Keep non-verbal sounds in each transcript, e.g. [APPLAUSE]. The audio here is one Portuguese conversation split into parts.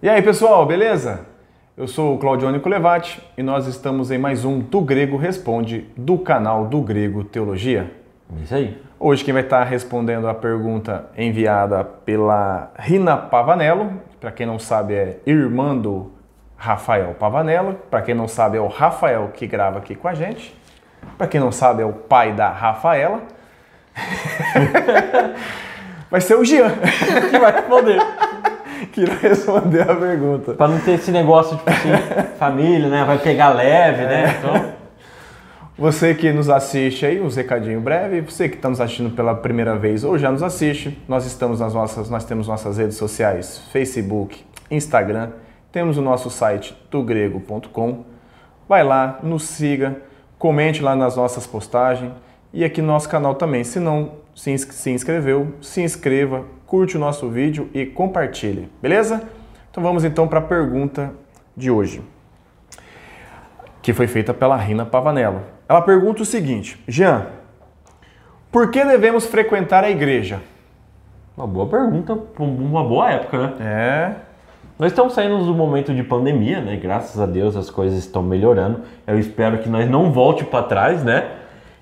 E aí, pessoal, beleza? Eu sou o Claudione Colevati e nós estamos em mais um Do Grego Responde do canal do Grego Teologia. Isso aí. Hoje quem vai estar respondendo a pergunta enviada pela Rina Pavanello, para quem não sabe é irmã do Rafael Pavanello, para quem não sabe é o Rafael que grava aqui com a gente, para quem não sabe é o pai da Rafaela. [LAUGHS] vai ser o Jean [LAUGHS] Que vai responder. [LAUGHS] que vai responder a pergunta. Pra não ter esse negócio, tipo assim, [LAUGHS] família, né? Vai pegar leve, né? Então, Você que nos assiste aí, um recadinho breve. Você que está nos assistindo pela primeira vez ou já nos assiste, nós estamos nas nossas, nós temos nossas redes sociais, Facebook, Instagram, temos o nosso site dogrego.com. Vai lá, nos siga, comente lá nas nossas postagens e aqui no nosso canal também. Se não se ins- se inscreveu, se inscreva, curte o nosso vídeo e compartilhe, beleza? Então vamos então para a pergunta de hoje que foi feita pela Rina Pavanello. Ela pergunta o seguinte: Jean, por que devemos frequentar a igreja? uma boa pergunta, uma boa época, né? É, Nós estamos saindo do momento de pandemia, né? Graças a Deus as coisas estão melhorando. Eu espero que nós não volte para trás, né?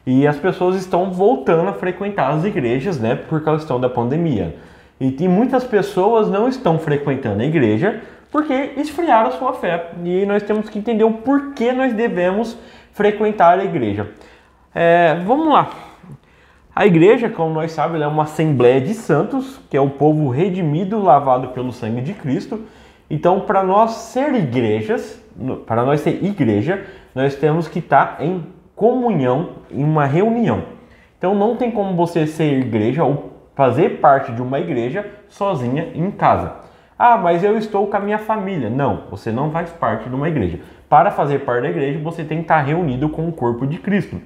E as pessoas estão voltando a frequentar as igrejas, né? Por questão da pandemia. E tem muitas pessoas não estão frequentando a igreja porque esfriaram sua fé. E nós temos que entender o porquê nós devemos frequentar a igreja. É, vamos lá. A igreja, como nós sabemos, é uma assembleia de santos, que é o povo redimido, lavado pelo sangue de Cristo. Então, para nós ser igrejas, para nós ser igreja, nós temos que estar em comunhão, em uma reunião. Então, não tem como você ser igreja ou fazer parte de uma igreja sozinha em casa. Ah, mas eu estou com a minha família. Não, você não faz parte de uma igreja. Para fazer parte da igreja, você tem que estar reunido com o corpo de Cristo.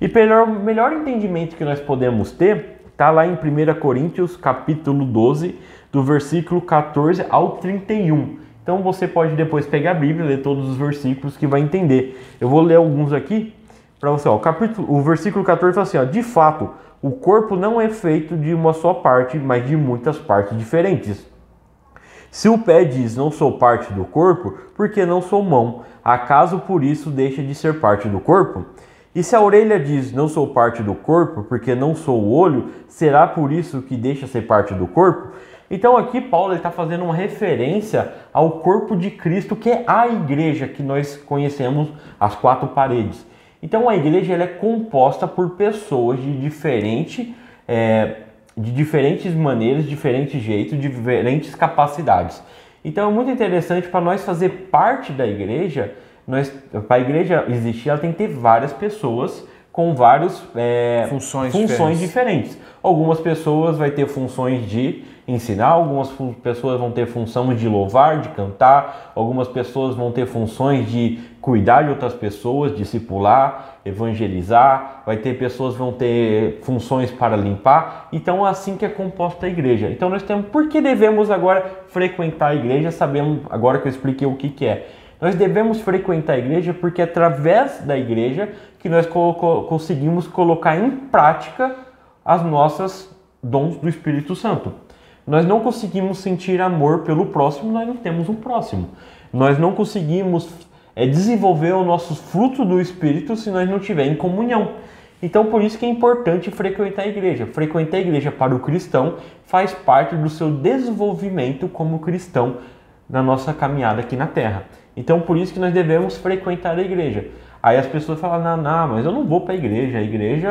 E pelo melhor entendimento que nós podemos ter, está lá em 1 Coríntios, capítulo 12, do versículo 14 ao 31. Então você pode depois pegar a Bíblia e ler todos os versículos que vai entender. Eu vou ler alguns aqui para você. Ó, o, capítulo, o versículo 14 fala assim: ó, De fato, o corpo não é feito de uma só parte, mas de muitas partes diferentes. Se o pé diz não sou parte do corpo, porque não sou mão, acaso por isso deixa de ser parte do corpo? E se a orelha diz não sou parte do corpo, porque não sou o olho, será por isso que deixa ser parte do corpo? Então aqui Paulo está fazendo uma referência ao corpo de Cristo, que é a igreja que nós conhecemos as quatro paredes. Então a igreja é composta por pessoas de diferente é, de diferentes maneiras, diferentes jeitos, diferentes capacidades. Então é muito interessante para nós fazer parte da igreja, para a igreja existir, ela tem que ter várias pessoas com várias Funções funções diferentes. Algumas pessoas vai ter funções de ensinar, algumas pessoas vão ter função de louvar, de cantar, algumas pessoas vão ter funções de cuidar de outras pessoas, discipular, evangelizar, vai ter pessoas que vão ter funções para limpar. Então é assim que é composta a igreja. Então nós temos por que devemos agora frequentar a igreja, sabendo agora que eu expliquei o que, que é. Nós devemos frequentar a igreja porque é através da igreja que nós co- co- conseguimos colocar em prática as nossas dons do Espírito Santo. Nós não conseguimos sentir amor pelo próximo, nós não temos um próximo. Nós não conseguimos é, desenvolver os nossos frutos do Espírito se nós não tivermos comunhão. Então, por isso que é importante frequentar a igreja. Frequentar a igreja para o cristão faz parte do seu desenvolvimento como cristão na nossa caminhada aqui na Terra. Então, por isso que nós devemos frequentar a igreja. Aí as pessoas falam, não, não, mas eu não vou para a igreja, a igreja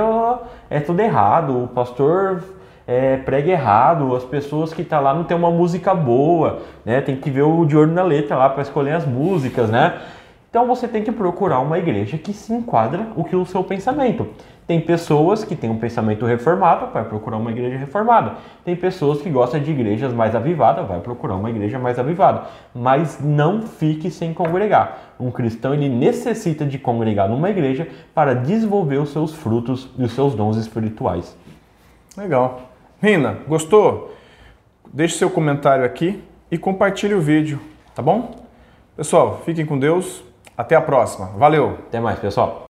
é tudo errado, o pastor é, prega errado, as pessoas que estão lá não tem uma música boa, né? Tem que ver o de olho na letra lá para escolher as músicas, né? Então você tem que procurar uma igreja que se enquadra o que o seu pensamento. Tem pessoas que têm um pensamento reformado, vai procurar uma igreja reformada. Tem pessoas que gostam de igrejas mais avivadas, vai procurar uma igreja mais avivada. Mas não fique sem congregar. Um cristão ele necessita de congregar numa igreja para desenvolver os seus frutos e os seus dons espirituais. legal. Rina, gostou? Deixe seu comentário aqui e compartilhe o vídeo, tá bom? Pessoal, fiquem com Deus. Até a próxima. Valeu! Até mais, pessoal.